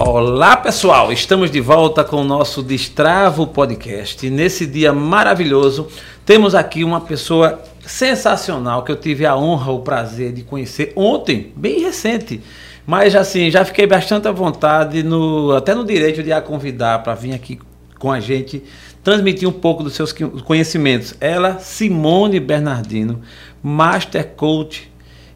Olá pessoal, estamos de volta com o nosso Destravo Podcast. Nesse dia maravilhoso, temos aqui uma pessoa sensacional que eu tive a honra, o prazer de conhecer ontem, bem recente. Mas assim, já fiquei bastante à vontade, no, até no direito de a convidar para vir aqui com a gente transmitir um pouco dos seus conhecimentos. Ela, Simone Bernardino, Master Coach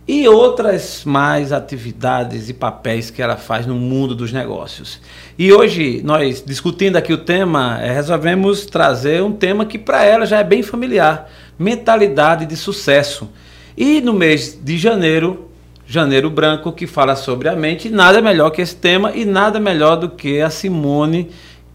e outras mais atividades e papéis que ela faz no mundo dos negócios. E hoje, nós discutindo aqui o tema, é, resolvemos trazer um tema que para ela já é bem familiar: mentalidade de sucesso. E no mês de janeiro, Janeiro Branco, que fala sobre a mente, nada melhor que esse tema e nada melhor do que a Simone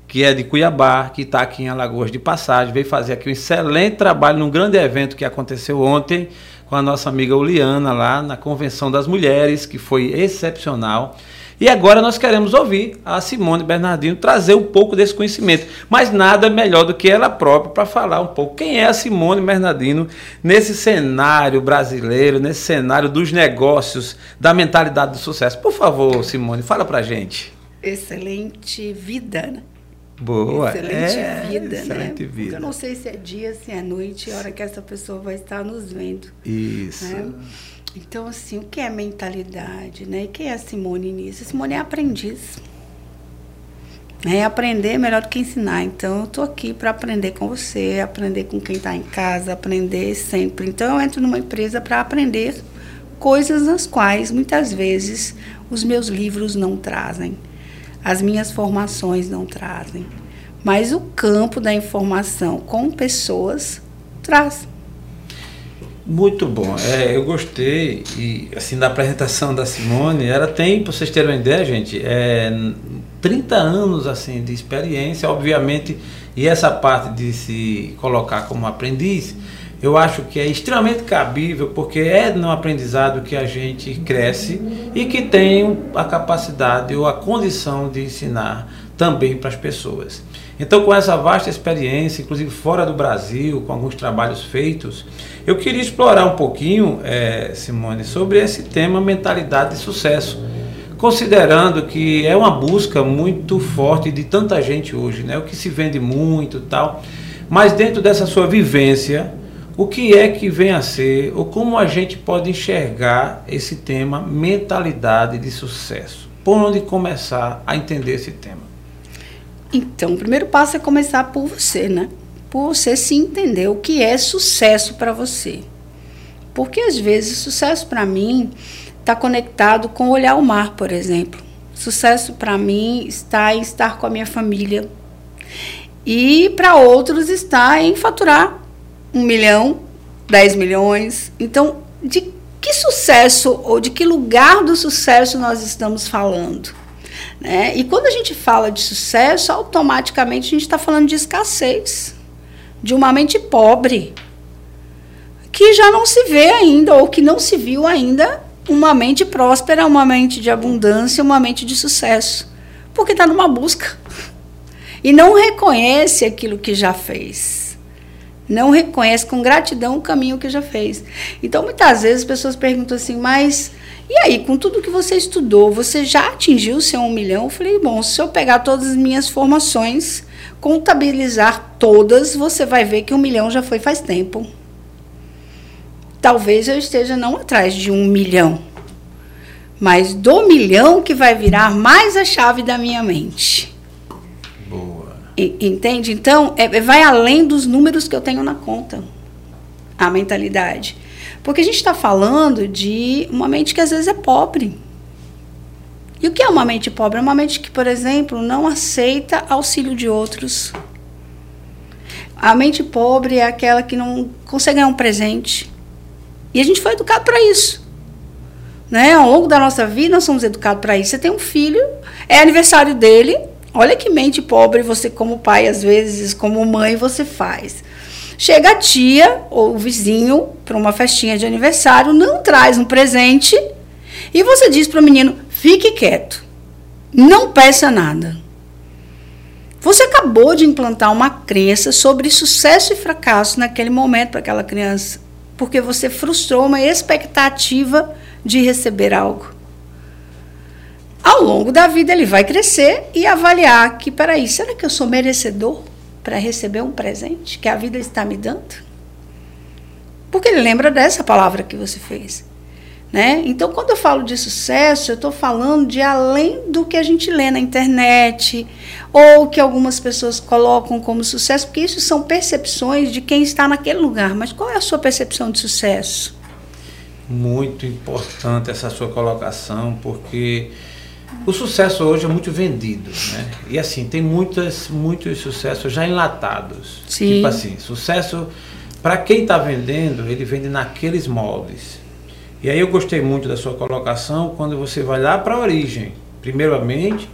que é de Cuiabá, que está aqui em Alagoas de passagem, veio fazer aqui um excelente trabalho num grande evento que aconteceu ontem, com a nossa amiga Uliana lá na Convenção das Mulheres, que foi excepcional. E agora nós queremos ouvir a Simone Bernardino trazer um pouco desse conhecimento, mas nada melhor do que ela própria para falar um pouco quem é a Simone Bernardino nesse cenário brasileiro, nesse cenário dos negócios, da mentalidade do sucesso. Por favor, Simone, fala para gente. Excelente vida, né? Boa. Excelente é, vida, excelente né? Vida. Porque eu não sei se é dia, se é noite, a hora que essa pessoa vai estar nos vendo. Isso. Né? Então, assim, o que é mentalidade, né? E quem é a Simone nisso? A Simone é aprendiz. É aprender melhor do que ensinar. Então, eu estou aqui para aprender com você, aprender com quem está em casa, aprender sempre. Então, eu entro numa empresa para aprender coisas nas quais, muitas vezes, os meus livros não trazem as minhas formações não trazem. Mas o campo da informação com pessoas traz. Muito bom. É, eu gostei e assim da apresentação da Simone. Ela tem, para vocês terem uma ideia, gente, é, 30 anos assim de experiência, obviamente, e essa parte de se colocar como aprendiz eu acho que é extremamente cabível, porque é no aprendizado que a gente cresce e que tem a capacidade ou a condição de ensinar também para as pessoas. Então, com essa vasta experiência, inclusive fora do Brasil, com alguns trabalhos feitos, eu queria explorar um pouquinho, é, Simone, sobre esse tema mentalidade de sucesso, considerando que é uma busca muito forte de tanta gente hoje, né? O que se vende muito, tal. Mas dentro dessa sua vivência, o que é que vem a ser, ou como a gente pode enxergar esse tema mentalidade de sucesso? Por onde começar a entender esse tema? Então, o primeiro passo é começar por você, né? Por você se entender o que é sucesso para você. Porque às vezes sucesso para mim está conectado com olhar o mar, por exemplo. Sucesso para mim está em estar com a minha família. E para outros está em faturar um milhão, dez milhões. Então, de que sucesso ou de que lugar do sucesso nós estamos falando? Né? E quando a gente fala de sucesso, automaticamente a gente está falando de escassez, de uma mente pobre, que já não se vê ainda, ou que não se viu ainda, uma mente próspera, uma mente de abundância, uma mente de sucesso, porque está numa busca e não reconhece aquilo que já fez não reconhece com gratidão o caminho que já fez. Então, muitas vezes as pessoas perguntam assim, mas e aí, com tudo que você estudou, você já atingiu o seu um milhão? Eu falei, bom, se eu pegar todas as minhas formações, contabilizar todas, você vai ver que um milhão já foi faz tempo. Talvez eu esteja não atrás de um milhão, mas do milhão que vai virar mais a chave da minha mente. Entende? Então, é, vai além dos números que eu tenho na conta. A mentalidade. Porque a gente está falando de uma mente que às vezes é pobre. E o que é uma mente pobre? É uma mente que, por exemplo, não aceita auxílio de outros. A mente pobre é aquela que não consegue ganhar um presente. E a gente foi educado para isso. Né? Ao longo da nossa vida, nós somos educados para isso. Você tem um filho, é aniversário dele, Olha que mente pobre você, como pai, às vezes, como mãe, você faz. Chega a tia ou o vizinho para uma festinha de aniversário, não traz um presente e você diz para o menino: fique quieto, não peça nada. Você acabou de implantar uma crença sobre sucesso e fracasso naquele momento para aquela criança, porque você frustrou uma expectativa de receber algo. Ao longo da vida ele vai crescer e avaliar que, peraí, será que eu sou merecedor para receber um presente que a vida está me dando? Porque ele lembra dessa palavra que você fez. Né? Então, quando eu falo de sucesso, eu estou falando de além do que a gente lê na internet ou que algumas pessoas colocam como sucesso, porque isso são percepções de quem está naquele lugar. Mas qual é a sua percepção de sucesso? Muito importante essa sua colocação, porque o sucesso hoje é muito vendido, né? E assim, tem muitas, muitos sucessos já enlatados. Sim. Tipo assim, sucesso, para quem está vendendo, ele vende naqueles moldes. E aí eu gostei muito da sua colocação quando você vai lá para a origem. Primeiramente,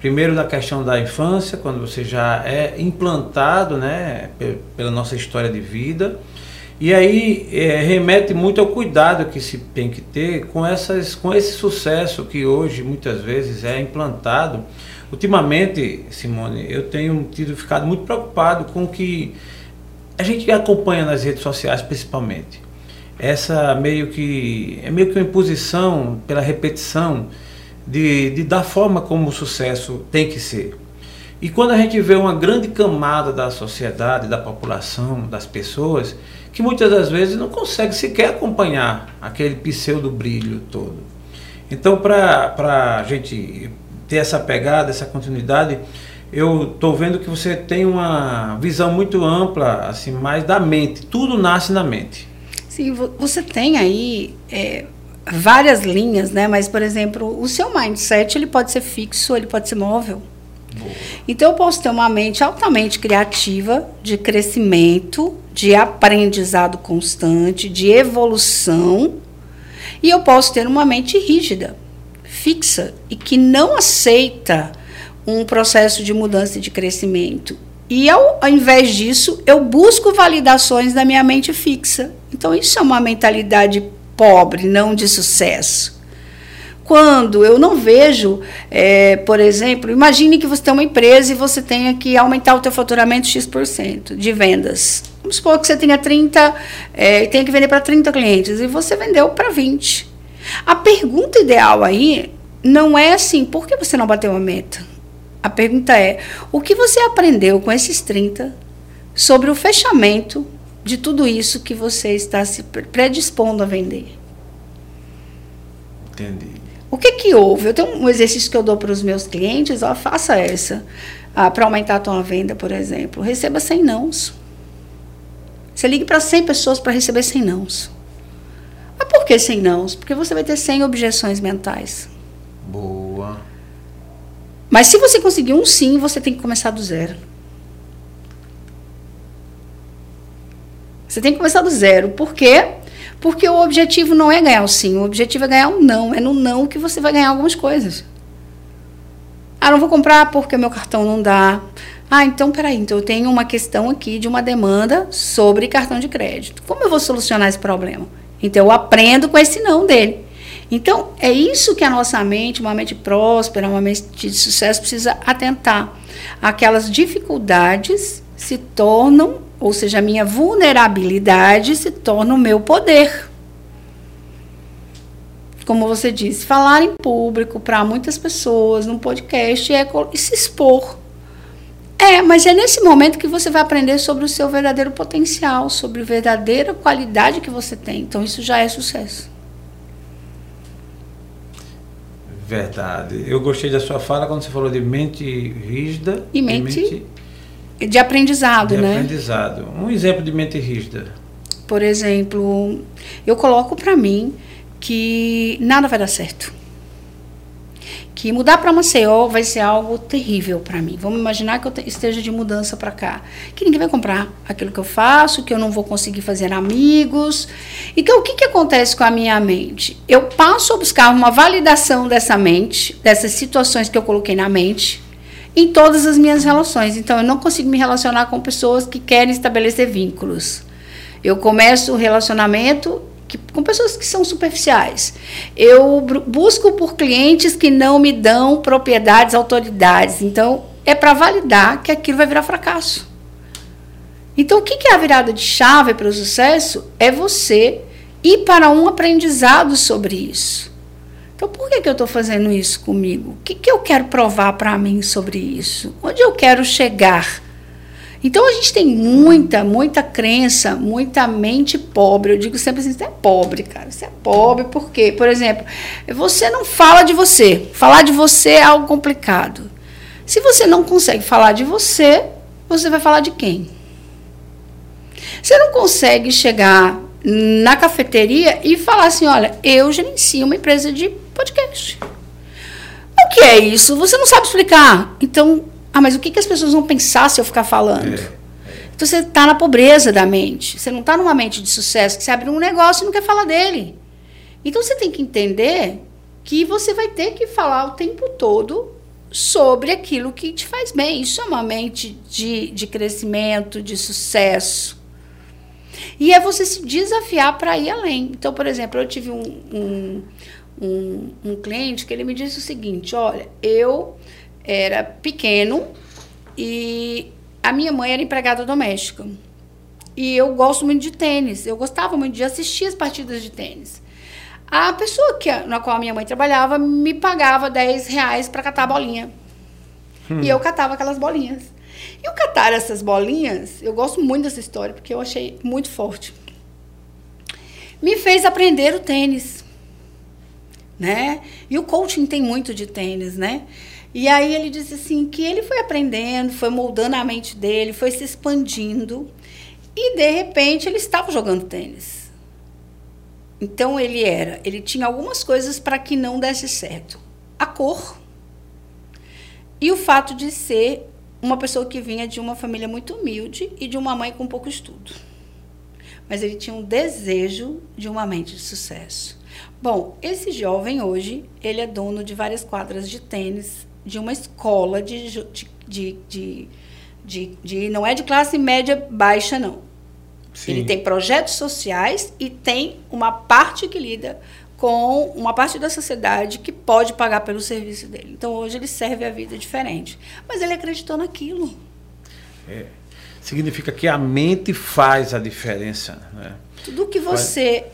primeiro da questão da infância, quando você já é implantado, né, pela nossa história de vida e aí é, remete muito ao cuidado que se tem que ter com, essas, com esse sucesso que hoje muitas vezes é implantado. Ultimamente, Simone, eu tenho tido ficado muito preocupado com o que a gente acompanha nas redes sociais, principalmente. Essa meio que é meio que uma imposição pela repetição de, de da forma como o sucesso tem que ser. E quando a gente vê uma grande camada da sociedade, da população, das pessoas, que muitas das vezes não consegue sequer acompanhar aquele pseudo brilho todo. Então, para a gente ter essa pegada, essa continuidade, eu estou vendo que você tem uma visão muito ampla, assim, mais da mente. Tudo nasce na mente. Sim, você tem aí é, várias linhas, né? Mas, por exemplo, o seu mindset ele pode ser fixo, ele pode ser móvel. Então, eu posso ter uma mente altamente criativa, de crescimento, de aprendizado constante, de evolução, e eu posso ter uma mente rígida, fixa e que não aceita um processo de mudança e de crescimento. E ao, ao invés disso, eu busco validações da minha mente fixa. Então, isso é uma mentalidade pobre, não de sucesso. Quando eu não vejo, é, por exemplo, imagine que você tem uma empresa e você tenha que aumentar o teu faturamento X% de vendas. Vamos supor que você tenha 30, é, tenha que vender para 30 clientes e você vendeu para 20. A pergunta ideal aí não é assim, por que você não bateu a meta? A pergunta é, o que você aprendeu com esses 30 sobre o fechamento de tudo isso que você está se predispondo a vender? Entendi. O que que houve? Eu tenho um exercício que eu dou para os meus clientes, ó, faça essa. Ah, para aumentar a tua venda, por exemplo. Receba 100 nãos. Você ligue para 100 pessoas para receber 100 nãos. Mas por que 100 nãos? Porque você vai ter 100 objeções mentais. Boa. Mas se você conseguir um sim, você tem que começar do zero. Você tem que começar do zero. Por quê? Porque o objetivo não é ganhar o sim, o objetivo é ganhar um não. É no não que você vai ganhar algumas coisas. Ah, não vou comprar porque meu cartão não dá. Ah, então peraí, então eu tenho uma questão aqui de uma demanda sobre cartão de crédito. Como eu vou solucionar esse problema? Então eu aprendo com esse não dele. Então é isso que a nossa mente, uma mente próspera, uma mente de sucesso, precisa atentar. Aquelas dificuldades se tornam ou seja, a minha vulnerabilidade se torna o meu poder. Como você disse, falar em público para muitas pessoas, num podcast, é se expor. É, mas é nesse momento que você vai aprender sobre o seu verdadeiro potencial, sobre a verdadeira qualidade que você tem. Então, isso já é sucesso. Verdade. Eu gostei da sua fala quando você falou de mente rígida e mente, e mente de aprendizado, de né? aprendizado. Um exemplo de mente rígida. Por exemplo, eu coloco para mim que nada vai dar certo. Que mudar para Maceió vai ser algo terrível para mim. Vamos imaginar que eu esteja de mudança para cá. Que ninguém vai comprar aquilo que eu faço, que eu não vou conseguir fazer amigos. Então, o que, que acontece com a minha mente? Eu passo a buscar uma validação dessa mente, dessas situações que eu coloquei na mente, em todas as minhas relações. Então, eu não consigo me relacionar com pessoas que querem estabelecer vínculos. Eu começo o relacionamento que, com pessoas que são superficiais. Eu busco por clientes que não me dão propriedades, autoridades. Então, é para validar que aquilo vai virar fracasso. Então, o que é a virada de chave para o sucesso? É você ir para um aprendizado sobre isso. Então, por que, que eu estou fazendo isso comigo? O que, que eu quero provar para mim sobre isso? Onde eu quero chegar? Então, a gente tem muita, muita crença, muita mente pobre. Eu digo sempre assim: você é pobre, cara. Você é pobre porque, por exemplo, você não fala de você. Falar de você é algo complicado. Se você não consegue falar de você, você vai falar de quem? Você não consegue chegar na cafeteria e falar assim: olha, eu gerencio uma empresa de podcast. O que é isso? Você não sabe explicar. Então, ah, mas o que, que as pessoas vão pensar se eu ficar falando? É. Então você está na pobreza da mente. Você não está numa mente de sucesso que você abre um negócio e não quer falar dele. Então você tem que entender que você vai ter que falar o tempo todo sobre aquilo que te faz bem. Isso é uma mente de, de crescimento, de sucesso. E é você se desafiar para ir além. Então, por exemplo, eu tive um, um, um, um cliente que ele me disse o seguinte: olha, eu era pequeno e a minha mãe era empregada doméstica. E eu gosto muito de tênis. Eu gostava muito de assistir as partidas de tênis. A pessoa que, na qual a minha mãe trabalhava me pagava 10 reais para catar a bolinha. Hum. E eu catava aquelas bolinhas. E o catar essas bolinhas, eu gosto muito dessa história, porque eu achei muito forte. Me fez aprender o tênis. Né? E o coaching tem muito de tênis, né? E aí ele disse assim que ele foi aprendendo, foi moldando a mente dele, foi se expandindo e de repente ele estava jogando tênis. Então ele era, ele tinha algumas coisas para que não desse certo. A cor e o fato de ser uma pessoa que vinha de uma família muito humilde e de uma mãe com pouco estudo. Mas ele tinha um desejo de uma mente de sucesso. Bom, esse jovem hoje, ele é dono de várias quadras de tênis de uma escola de, de, de, de, de, não é de classe média baixa, não. Sim. Ele tem projetos sociais e tem uma parte que lida com uma parte da sociedade que pode pagar pelo serviço dele. Então hoje ele serve a vida diferente. Mas ele acreditou naquilo. É. Significa que a mente faz a diferença. Né? Tudo que você.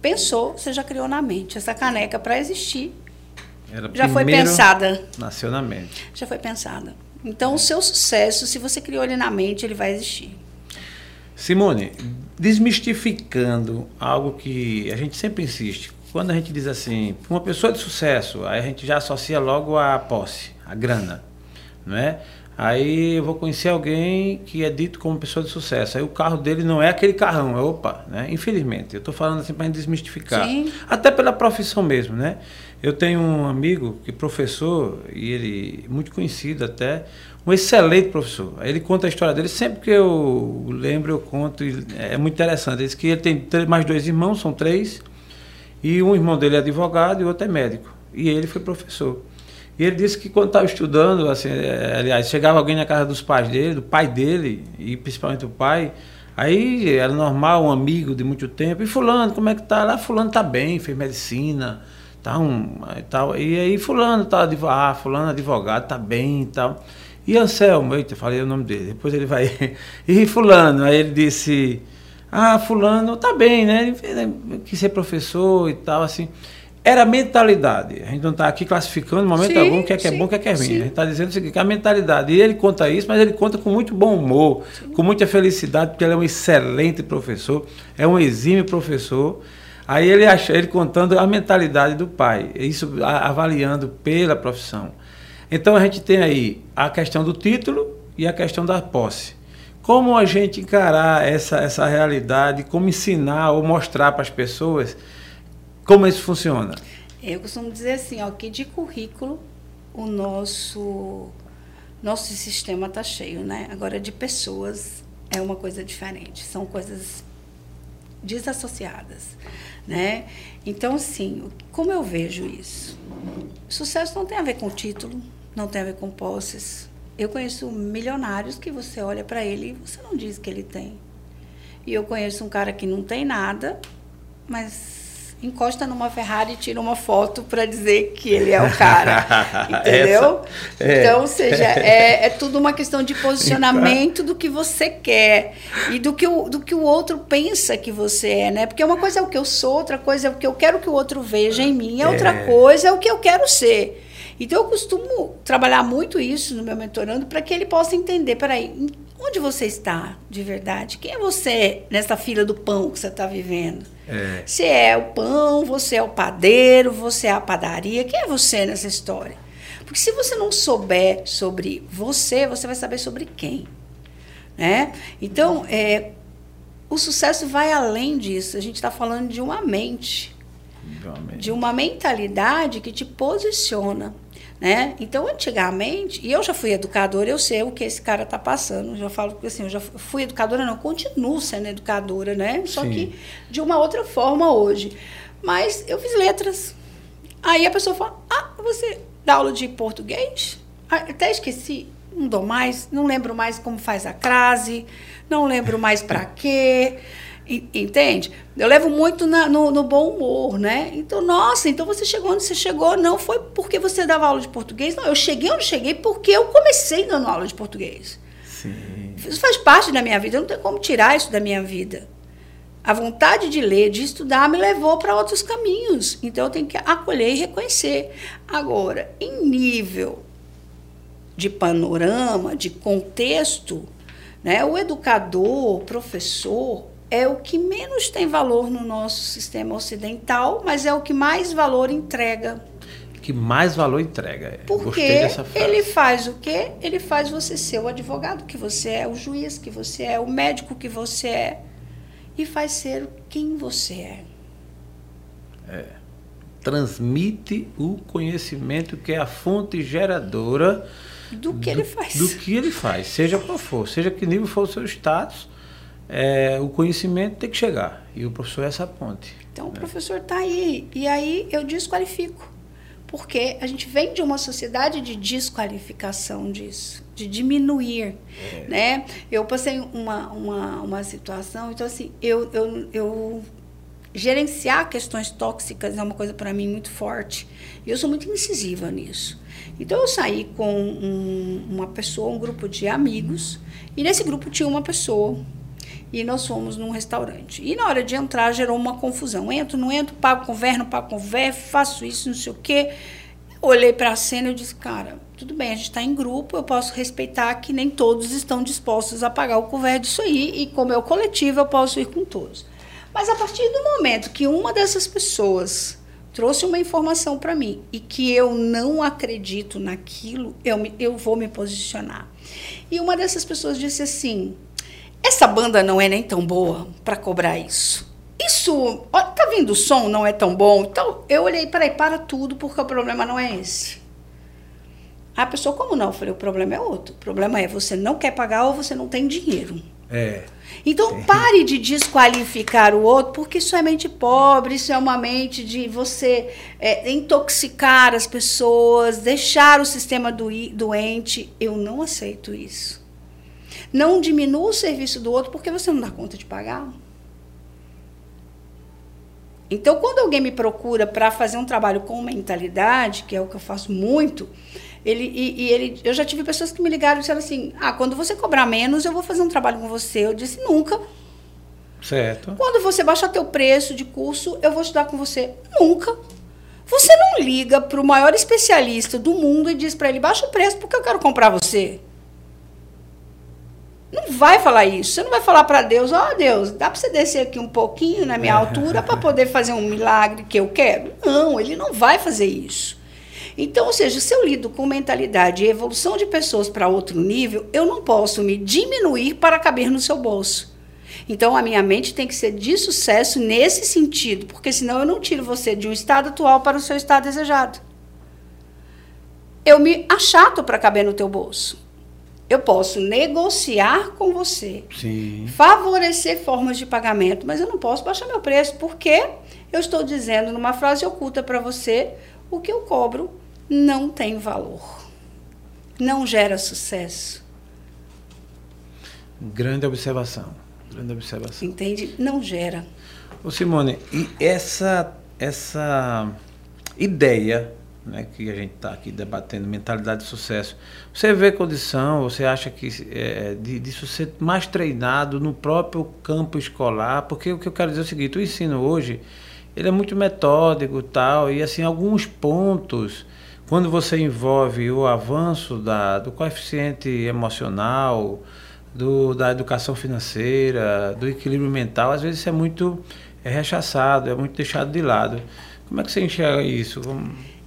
Pensou, você já criou na mente. Essa caneca, para existir, era já foi pensada. Nasceu na mente. Já foi pensada. Então, o seu sucesso, se você criou ele na mente, ele vai existir. Simone, desmistificando algo que a gente sempre insiste. Quando a gente diz assim, uma pessoa de sucesso, aí a gente já associa logo a posse, a grana, não é? Aí eu vou conhecer alguém que é dito como pessoa de sucesso. Aí o carro dele não é aquele carrão, é opa, né? Infelizmente, eu estou falando assim para desmistificar. Sim. Até pela profissão mesmo, né? Eu tenho um amigo que é professor, e ele muito conhecido até, um excelente professor. Ele conta a história dele, sempre que eu lembro, eu conto, é muito interessante. Ele diz que ele tem mais dois irmãos, são três, e um irmão dele é advogado e o outro é médico. E ele foi professor. E ele disse que quando estava estudando, assim, é, aliás, chegava alguém na casa dos pais dele, do pai dele, e principalmente o pai, aí era normal, um amigo de muito tempo, e fulano, como é que tá? Lá fulano tá bem, fez medicina, tá um, e tal. E aí fulano tá, ah, fulano advogado, tá bem e tal. E Anselmo, eita, falei o nome dele, depois ele vai. e fulano, aí ele disse, ah, fulano tá bem, né? Ele quis ser professor e tal, assim era a mentalidade. A gente não está aqui classificando em momento sim, algum o que é, que é bom, o que é, que é ruim. Sim. A gente está dizendo o seguinte, que a mentalidade. E ele conta isso, mas ele conta com muito bom humor, sim. com muita felicidade, porque ele é um excelente professor, é um exímio professor. Aí ele acha, ele contando a mentalidade do pai, isso avaliando pela profissão. Então a gente tem aí a questão do título e a questão da posse. Como a gente encarar essa, essa realidade, como ensinar ou mostrar para as pessoas como isso funciona? Eu costumo dizer assim, ó, que de currículo o nosso nosso sistema está cheio, né? Agora de pessoas é uma coisa diferente, são coisas desassociadas, né? Então, assim, como eu vejo isso? Sucesso não tem a ver com título, não tem a ver com posses. Eu conheço milionários que você olha para ele e você não diz que ele tem. E eu conheço um cara que não tem nada, mas encosta numa Ferrari e tira uma foto para dizer que ele é o cara. entendeu? É. Então, ou seja, é, é tudo uma questão de posicionamento do que você quer e do que, o, do que o outro pensa que você é, né? Porque uma coisa é o que eu sou, outra coisa é o que eu quero que o outro veja em mim, a outra é. coisa é o que eu quero ser. Então, eu costumo trabalhar muito isso no meu mentorando para que ele possa entender, peraí, onde você está de verdade? Quem é você nessa fila do pão que você está vivendo? É. Você é o pão, você é o padeiro, você é a padaria. Quem é você nessa história? Porque se você não souber sobre você, você vai saber sobre quem. Né? Então, é, o sucesso vai além disso. A gente está falando de uma mente, de uma mentalidade que te posiciona. Né? Então, antigamente, e eu já fui educadora, eu sei o que esse cara está passando. Eu já falo que assim, eu já fui educadora, não, continuo sendo educadora, né? Só Sim. que de uma outra forma hoje. Mas eu fiz letras. Aí a pessoa fala: Ah, você dá aula de português? Até esqueci, não dou mais, não lembro mais como faz a crase, não lembro mais para quê. Entende? Eu levo muito na, no, no, bom humor, né? Então, nossa, então você chegou onde você chegou, não foi porque você dava aula de português, não. Eu cheguei onde cheguei porque eu comecei dando aula de português. Sim. Isso faz parte da minha vida, eu não tenho como tirar isso da minha vida. A vontade de ler, de estudar, me levou para outros caminhos. Então, eu tenho que acolher e reconhecer. Agora, em nível de panorama, de contexto, né, o educador, o professor, é o que menos tem valor no nosso sistema ocidental, mas é o que mais valor entrega. Que mais valor entrega. Porque ele faz o quê? Ele faz você ser o advogado que você é, o juiz que você é, o médico que você é. E faz ser quem você é. É. Transmite o conhecimento que é a fonte geradora do que do, ele faz. Do que ele faz, seja qual for, seja que nível for o seu status é, o conhecimento tem que chegar. E o professor é essa ponte. Então o professor está aí. E aí eu desqualifico. Porque a gente vem de uma sociedade de desqualificação disso, de diminuir. É. Né? Eu passei uma, uma, uma situação, então assim, eu, eu, eu gerenciar questões tóxicas é uma coisa para mim muito forte. E eu sou muito incisiva nisso. Então eu saí com um, uma pessoa, um grupo de amigos, e nesse grupo tinha uma pessoa e nós fomos num restaurante. E na hora de entrar gerou uma confusão. Entro, não entro, pago com ver, não pago com ver, faço isso, não sei o quê. Olhei para a cena e disse, cara, tudo bem, a gente está em grupo, eu posso respeitar que nem todos estão dispostos a pagar o couvert disso aí, e como é o coletivo, eu posso ir com todos. Mas a partir do momento que uma dessas pessoas trouxe uma informação para mim e que eu não acredito naquilo, eu, me, eu vou me posicionar. E uma dessas pessoas disse assim: essa banda não é nem tão boa para cobrar isso. Isso, ó, tá vindo o som, não é tão bom. Então, eu olhei, peraí, para tudo, porque o problema não é esse. A pessoa, como não? Eu falei, o problema é outro. O problema é você não quer pagar ou você não tem dinheiro. É. Então, pare de desqualificar o outro, porque isso é mente pobre, isso é uma mente de você é, intoxicar as pessoas, deixar o sistema do, doente. Eu não aceito isso. Não diminua o serviço do outro porque você não dá conta de pagar. Então, quando alguém me procura para fazer um trabalho com mentalidade, que é o que eu faço muito, ele, e, e, ele, eu já tive pessoas que me ligaram e disseram assim: Ah, quando você cobrar menos, eu vou fazer um trabalho com você. Eu disse: Nunca. Certo. Quando você baixar teu preço de curso, eu vou estudar com você. Nunca. Você não liga para o maior especialista do mundo e diz para ele: Baixa o preço porque eu quero comprar você. Não vai falar isso. Você não vai falar para Deus, ó oh, Deus, dá para você descer aqui um pouquinho na minha altura para poder fazer um milagre que eu quero? Não, ele não vai fazer isso. Então, ou seja, se eu lido com mentalidade e evolução de pessoas para outro nível, eu não posso me diminuir para caber no seu bolso. Então, a minha mente tem que ser de sucesso nesse sentido, porque senão eu não tiro você de um estado atual para o seu estado desejado. Eu me achato para caber no teu bolso. Eu posso negociar com você, Sim. favorecer formas de pagamento, mas eu não posso baixar meu preço, porque eu estou dizendo numa frase oculta para você o que eu cobro não tem valor, não gera sucesso. Grande observação. Grande observação. Entende? Não gera. Ô Simone, e essa essa ideia né, que a gente está aqui debatendo, mentalidade de sucesso, você vê condição, você acha que é, de, disso ser mais treinado no próprio campo escolar? Porque o que eu quero dizer é o seguinte, o ensino hoje, ele é muito metódico tal, e assim, alguns pontos, quando você envolve o avanço da, do coeficiente emocional, do, da educação financeira, do equilíbrio mental, às vezes isso é muito é rechaçado, é muito deixado de lado. Como é que você enxerga isso?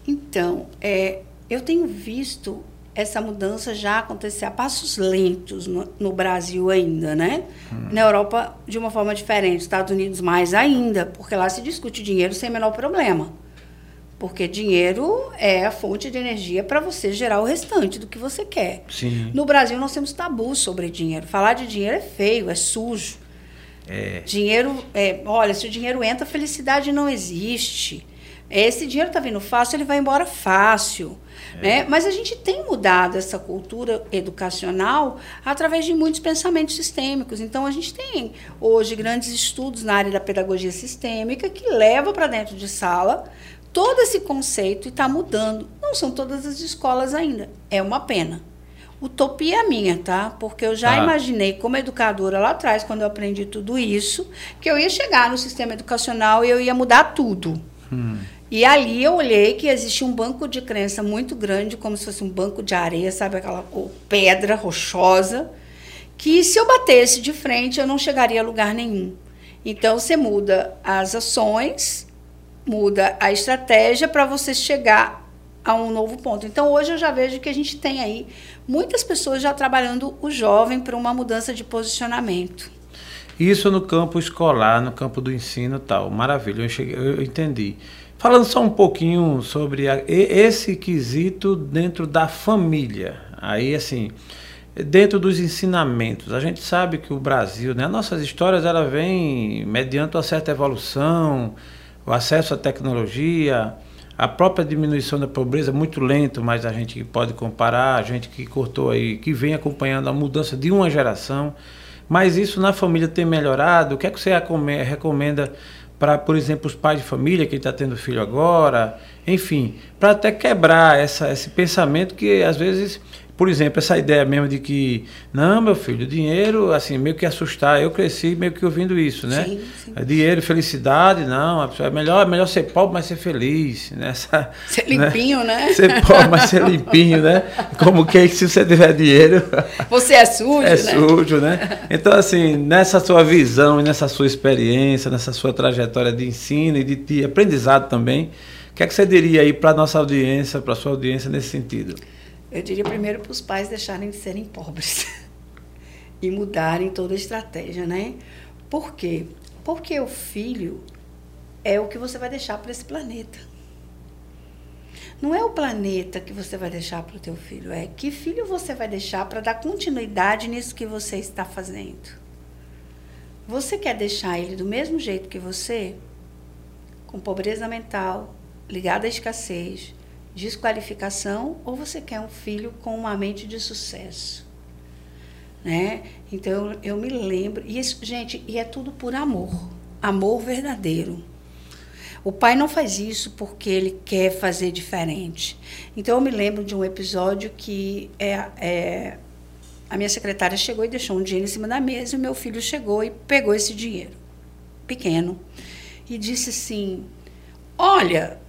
Então, é, eu tenho visto essa mudança já acontecer a passos lentos no, no Brasil ainda, né? Hum. Na Europa, de uma forma diferente, Estados Unidos mais ainda, porque lá se discute dinheiro sem menor problema. Porque dinheiro é a fonte de energia para você gerar o restante do que você quer. Sim. No Brasil, nós temos tabu sobre dinheiro. Falar de dinheiro é feio, é sujo. É. Dinheiro, é, olha, se o dinheiro entra, felicidade não existe. Esse dinheiro está vindo fácil, ele vai embora fácil. É. Né? Mas a gente tem mudado essa cultura educacional através de muitos pensamentos sistêmicos. Então, a gente tem hoje grandes estudos na área da pedagogia sistêmica que leva para dentro de sala todo esse conceito e está mudando. Não são todas as escolas ainda. É uma pena. Utopia minha, tá? Porque eu já ah. imaginei como educadora lá atrás, quando eu aprendi tudo isso, que eu ia chegar no sistema educacional e eu ia mudar tudo. Hum. E ali eu olhei que existia um banco de crença muito grande, como se fosse um banco de areia, sabe? Aquela pedra rochosa, que se eu batesse de frente eu não chegaria a lugar nenhum. Então você muda as ações, muda a estratégia para você chegar a um novo ponto. Então hoje eu já vejo que a gente tem aí muitas pessoas já trabalhando o jovem para uma mudança de posicionamento. Isso no campo escolar, no campo do ensino tal. Maravilha, eu, cheguei, eu entendi. Falando só um pouquinho sobre a, esse quesito dentro da família. Aí, assim, dentro dos ensinamentos, a gente sabe que o Brasil, né, nossas histórias, ela vem mediante uma certa evolução, o acesso à tecnologia, a própria diminuição da pobreza muito lento, mas a gente pode comparar, a gente que cortou aí, que vem acompanhando a mudança de uma geração. Mas isso na família tem melhorado? O que é que você recomenda para, por exemplo, os pais de família que está tendo filho agora, enfim, para até quebrar essa, esse pensamento que às vezes por exemplo, essa ideia mesmo de que, não, meu filho, dinheiro, assim, meio que assustar. Eu cresci meio que ouvindo isso, né? Sim, sim. É dinheiro, felicidade, não. É melhor, é melhor ser pobre, mas ser feliz. Né? ser limpinho, né? né? Ser pobre, mas ser limpinho, né? Como que se você tiver dinheiro. Você é sujo, é né? sujo, né? Então, assim, nessa sua visão e nessa sua experiência, nessa sua trajetória de ensino e de, de aprendizado também, o que é que você diria aí para a nossa audiência, para a sua audiência nesse sentido? Eu diria primeiro para os pais deixarem de serem pobres e mudarem toda a estratégia, né? Por quê? Porque o filho é o que você vai deixar para esse planeta. Não é o planeta que você vai deixar para o teu filho, é que filho você vai deixar para dar continuidade nisso que você está fazendo. Você quer deixar ele do mesmo jeito que você, com pobreza mental, ligado à escassez, desqualificação ou você quer um filho com uma mente de sucesso? Né? Então eu me lembro, e isso, gente, e é tudo por amor, amor verdadeiro. O pai não faz isso porque ele quer fazer diferente. Então eu me lembro de um episódio que é, é a minha secretária chegou e deixou um dinheiro em cima da mesa e meu filho chegou e pegou esse dinheiro, pequeno, e disse assim: Olha,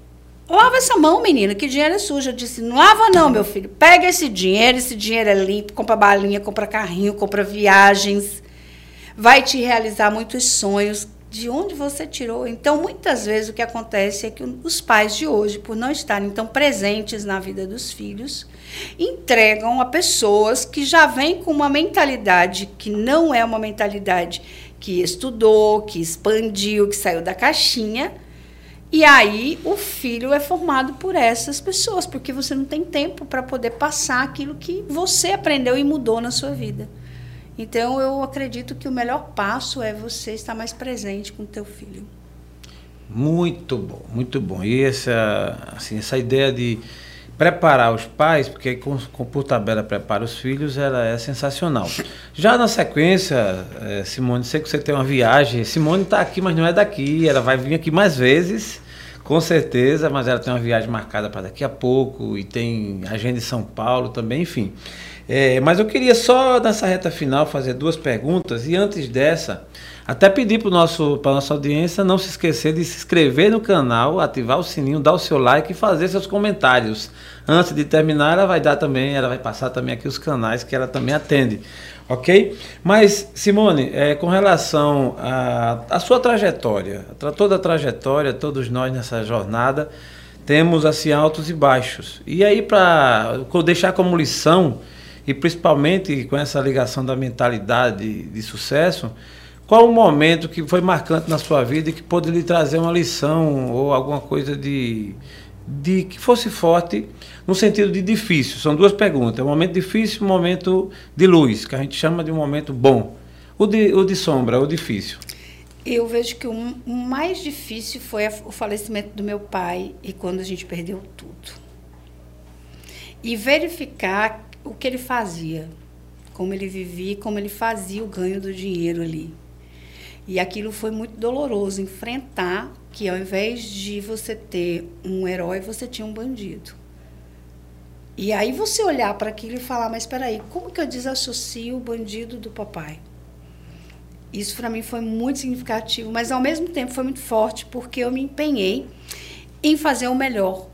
Lava essa mão, menina, que dinheiro é sujo. Eu disse, não lava não, meu filho. Pega esse dinheiro, esse dinheiro é limpo, compra balinha, compra carrinho, compra viagens. Vai te realizar muitos sonhos. De onde você tirou? Então, muitas vezes o que acontece é que os pais de hoje, por não estarem tão presentes na vida dos filhos, entregam a pessoas que já vêm com uma mentalidade que não é uma mentalidade que estudou, que expandiu, que saiu da caixinha, e aí o filho é formado por essas pessoas, porque você não tem tempo para poder passar aquilo que você aprendeu e mudou na sua vida. Então eu acredito que o melhor passo é você estar mais presente com o teu filho. Muito bom, muito bom. E essa, assim, essa ideia de preparar os pais, porque com, com, por tabela prepara os filhos, ela é sensacional. Já na sequência, é, Simone, sei que você tem uma viagem. Simone está aqui, mas não é daqui. Ela vai vir aqui mais vezes Com certeza, mas ela tem uma viagem marcada para daqui a pouco e tem agenda em São Paulo também, enfim. É, mas eu queria só nessa reta final fazer duas perguntas e antes dessa, até pedir para a nossa audiência não se esquecer de se inscrever no canal, ativar o sininho, dar o seu like e fazer seus comentários. Antes de terminar, ela vai dar também, ela vai passar também aqui os canais que ela também atende. Ok? Mas, Simone, é, com relação à sua trajetória, toda a trajetória, todos nós nessa jornada, temos assim altos e baixos. E aí, para deixar como lição, e principalmente com essa ligação da mentalidade de sucesso, qual o momento que foi marcante na sua vida e que pôde lhe trazer uma lição ou alguma coisa de, de que fosse forte no sentido de difícil? São duas perguntas. Um momento difícil e um momento de luz, que a gente chama de um momento bom. O de, o de sombra, o difícil. Eu vejo que o mais difícil foi o falecimento do meu pai e quando a gente perdeu tudo. E verificar o que ele fazia, como ele vivia, como ele fazia o ganho do dinheiro ali. E aquilo foi muito doloroso enfrentar que ao invés de você ter um herói, você tinha um bandido. E aí você olhar para aquilo e falar, mas espera aí, como que eu desassocio o bandido do papai? Isso para mim foi muito significativo, mas ao mesmo tempo foi muito forte, porque eu me empenhei em fazer o melhor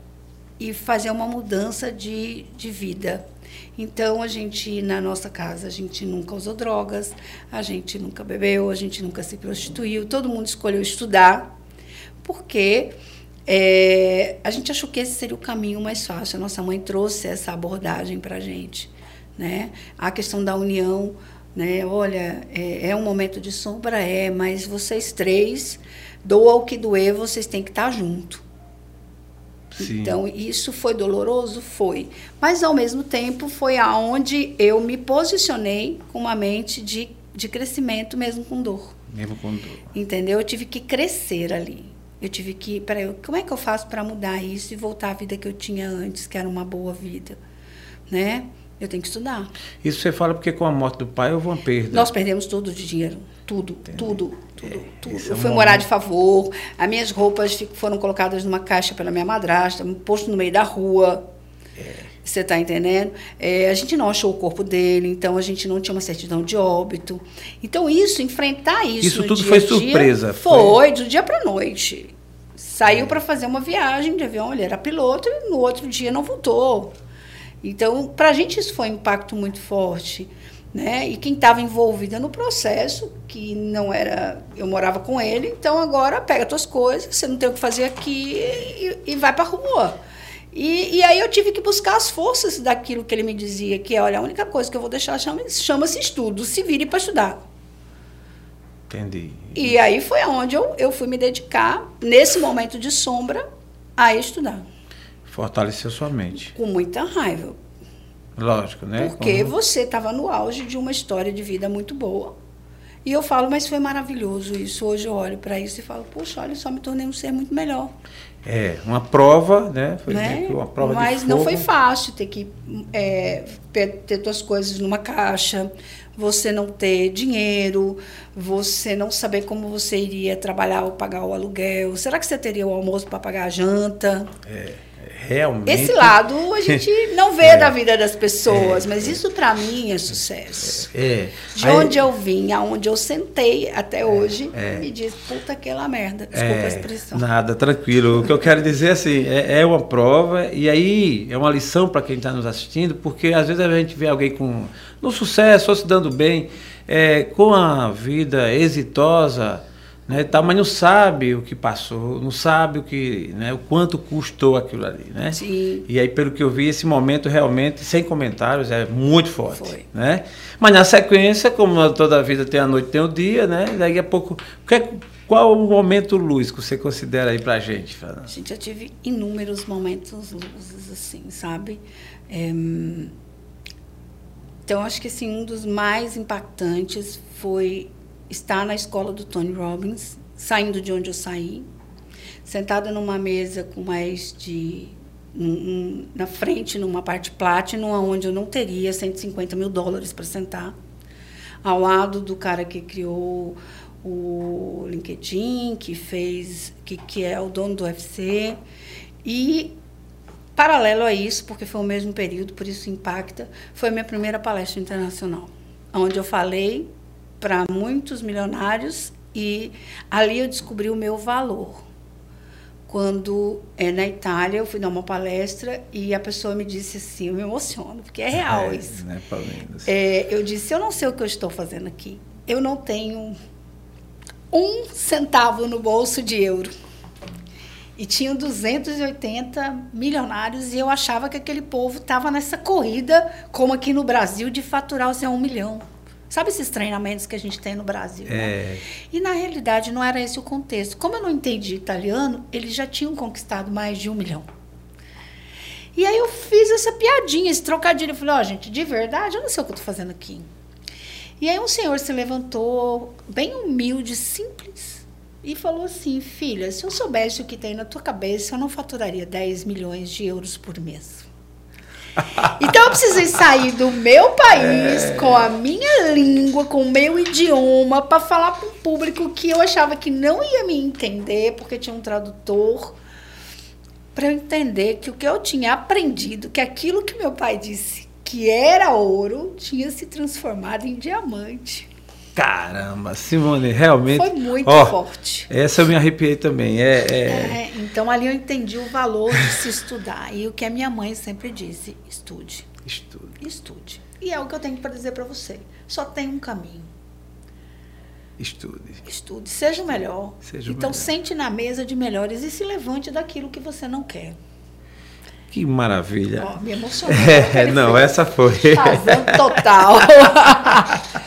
e fazer uma mudança de, de vida. Então a gente na nossa casa a gente nunca usou drogas, a gente nunca bebeu, a gente nunca se prostituiu, todo mundo escolheu estudar, porque é, a gente achou que esse seria o caminho mais fácil. A nossa mãe trouxe essa abordagem para a gente, né? A questão da união, né? Olha, é, é um momento de sombra, é, mas vocês três, doa o que doer, vocês têm que estar junto. Sim. Então, isso foi doloroso? Foi. Mas, ao mesmo tempo, foi aonde eu me posicionei com uma mente de, de crescimento, mesmo com dor. Mesmo com dor. Entendeu? Eu tive que crescer ali. Eu tive que. Peraí, como é que eu faço para mudar isso e voltar à vida que eu tinha antes, que era uma boa vida? Né? Eu tenho que estudar. Isso você fala porque com a morte do pai houve uma perda. Nós perdemos tudo de dinheiro. Tudo, Entendi. tudo, tudo, é, tudo. Eu fui morar de favor, as minhas roupas foram colocadas numa caixa pela minha madrasta, posto no meio da rua. É. Você está entendendo? É, a gente não achou o corpo dele, então a gente não tinha uma certidão de óbito. Então, isso, enfrentar isso. Isso tudo foi surpresa. Foi, foi do dia para noite. Saiu é. para fazer uma viagem de avião, ele era piloto e no outro dia não voltou. Então, para a gente isso foi um impacto muito forte. Né? E quem estava envolvida no processo, que não era. Eu morava com ele, então agora pega tuas coisas, você não tem o que fazer aqui e, e vai para a rua. E, e, aí eu tive que buscar as forças daquilo que ele me dizia, que é, olha, a única coisa que eu vou deixar chama-se chama estudo, se vire para estudar. Entendi. E aí foi aonde eu, eu fui me dedicar, nesse momento de sombra, a estudar. Fortaleceu sua mente. Com muita raiva. Lógico, né? Porque Como... você estava no auge de uma história de vida muito boa. E eu falo, mas foi maravilhoso isso. Hoje eu olho para isso e falo, poxa, olha, só me tornei um ser muito melhor. É, uma prova, né? Foi né? uma prova Mas não foi fácil ter que é, ter suas coisas numa caixa, você não ter dinheiro, você não saber como você iria trabalhar ou pagar o aluguel. Será que você teria o almoço para pagar a janta? É realmente. Esse lado a gente não vê é, da vida das pessoas, é, mas isso para mim é sucesso. É, De aí, onde eu vim, aonde eu sentei até hoje, me diz, puta aquela merda. Desculpa a expressão. Nada, tranquilo. O que eu quero dizer assim, é, uma prova, e aí é uma lição para quem está nos assistindo, porque às vezes a gente vê alguém com no sucesso ou se dando bem, com a vida exitosa né, tal, mas não sabe o que passou, não sabe o que, né, o quanto custou aquilo ali, né? Sim. E aí pelo que eu vi esse momento realmente sem comentários é muito forte, Foi. né? Mas na sequência, como toda a vida tem a noite, tem o dia, né? Daqui a pouco, é, qual o momento luz que você considera aí pra gente, Fernanda? Gente, eu tive inúmeros momentos luzes assim, sabe? É... Então acho que assim um dos mais impactantes foi estar na escola do Tony Robbins, saindo de onde eu saí, sentada numa mesa com mais de. Um, na frente, numa parte Platinum, onde eu não teria 150 mil dólares para sentar, ao lado do cara que criou o LinkedIn, que fez, que, que é o dono do UFC. E paralelo a isso, porque foi o mesmo período, por isso impacta, foi minha primeira palestra internacional, onde eu falei para muitos milionários e ali eu descobri o meu valor. Quando é na Itália, eu fui dar uma palestra e a pessoa me disse assim, eu me emociono, porque é real é, isso. Né, é, eu disse, eu não sei o que eu estou fazendo aqui. Eu não tenho um centavo no bolso de euro. E tinham 280 milionários e eu achava que aquele povo estava nessa corrida, como aqui no Brasil, de faturar o seu um milhão. Sabe esses treinamentos que a gente tem no Brasil? Né? É. Né? E na realidade não era esse o contexto. Como eu não entendi italiano, eles já tinham conquistado mais de um milhão. E aí eu fiz essa piadinha, esse trocadilho. Eu falei, ó, oh, gente, de verdade, eu não sei o que eu tô fazendo aqui. E aí um senhor se levantou, bem humilde, simples, e falou assim: Filha, se eu soubesse o que tem na tua cabeça, eu não faturaria 10 milhões de euros por mês. Então eu precisei sair do meu país é... com a minha língua, com o meu idioma, para falar para um público que eu achava que não ia me entender, porque tinha um tradutor, para eu entender que o que eu tinha aprendido, que aquilo que meu pai disse que era ouro, tinha se transformado em diamante. Caramba, Simone, realmente. Foi muito ó, forte. Essa eu me arrepiei também. É, é... é, então ali eu entendi o valor de se estudar. E o que a minha mãe sempre disse: estude. Estude. Estude. E é o que eu tenho para dizer para você. Só tem um caminho. Estude. Estude. Seja o melhor. Seja então, melhor. sente na mesa de melhores e se levante daquilo que você não quer. Que maravilha. Oh, me emocionou. É, não, essa foi. Razão total.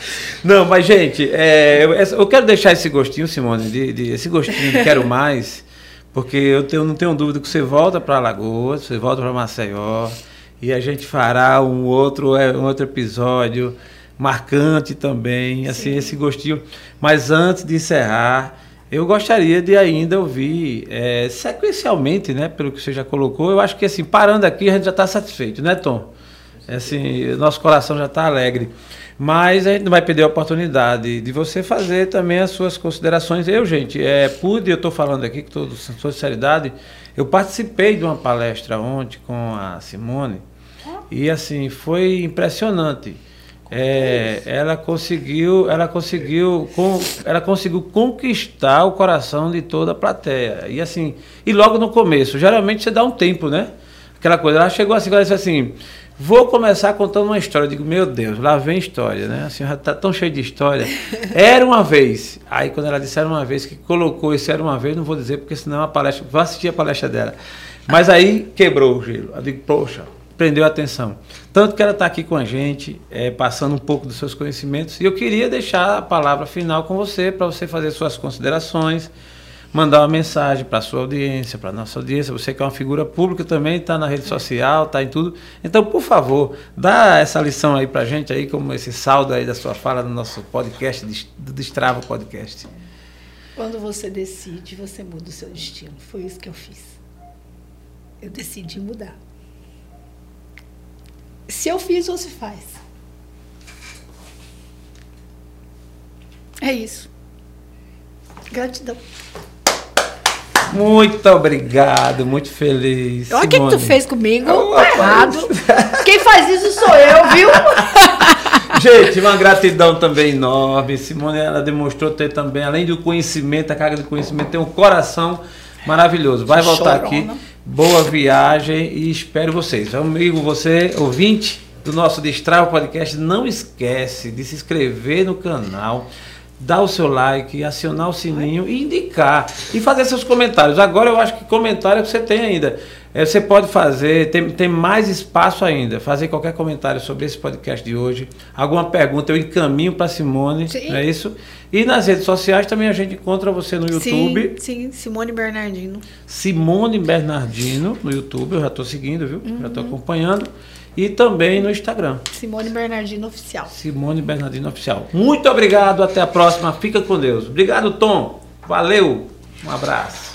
não, mas, gente, é, eu, eu, quero deixar esse gostinho, Simone, de, de, esse gostinho de quero mais, porque eu tenho, não tenho dúvida que você volta para Alagoas, você volta para Maceió, e a gente fará um outro, é, um outro episódio marcante também, assim, Sim. esse gostinho. Mas antes de encerrar, eu gostaria de ainda ouvir é, sequencialmente, né, pelo que você já colocou. Eu acho que assim, parando aqui, a gente já está satisfeito, né, Tom? É assim, nosso coração já está alegre. Mas a gente não vai perder a oportunidade de você fazer também as suas considerações. Eu, gente, é, pude, eu estou falando aqui com toda sinceridade, eu participei de uma palestra ontem com a Simone e assim, foi impressionante é, ela conseguiu, ela conseguiu, com, ela conseguiu conquistar o coração de toda a plateia. E assim, e logo no começo, geralmente você dá um tempo, né? Aquela coisa, ela chegou assim, ela disse assim, vou começar contando uma história. Eu digo, meu Deus, lá vem história, né? A senhora está tão cheia de história. Era uma vez. Aí quando ela disse era uma vez, que colocou esse era uma vez, não vou dizer, porque senão a palestra, vou assistir a palestra dela. Mas aí quebrou o gelo. Eu digo, poxa, prendeu a atenção. Tanto que ela está aqui com a gente, é, passando um pouco dos seus conhecimentos. E eu queria deixar a palavra final com você, para você fazer suas considerações, mandar uma mensagem para a sua audiência, para a nossa audiência. Você que é uma figura pública também, está na rede social, está em tudo. Então, por favor, dá essa lição aí para a gente, aí, como esse saldo aí da sua fala no nosso podcast, do Destrava Podcast. Quando você decide, você muda o seu destino. Foi isso que eu fiz. Eu decidi mudar. Se eu fiz ou se faz. É isso. Gratidão. Muito obrigado, muito feliz. Olha o que, tu fez comigo. Oh, tá errado. Quem faz isso sou eu, viu? Gente, uma gratidão também enorme. Simone, ela demonstrou ter também, além do conhecimento, a carga de conhecimento, tem um coração maravilhoso. Vai voltar Chorona. aqui. Boa viagem e espero vocês. Amigo, você, ouvinte do nosso Destrava Podcast, não esquece de se inscrever no canal, dar o seu like, acionar o sininho e indicar. E fazer seus comentários. Agora eu acho que comentário você tem ainda. É, você pode fazer, tem, tem mais espaço ainda, fazer qualquer comentário sobre esse podcast de hoje. Alguma pergunta eu encaminho para Simone, sim. não é isso? E nas redes sociais também a gente encontra você no YouTube. Sim, sim Simone Bernardino. Simone Bernardino no YouTube, eu já estou seguindo, viu? Uhum. Já estou acompanhando. E também no Instagram. Simone Bernardino Oficial. Simone Bernardino Oficial. Muito obrigado, até a próxima. Fica com Deus. Obrigado, Tom. Valeu. Um abraço.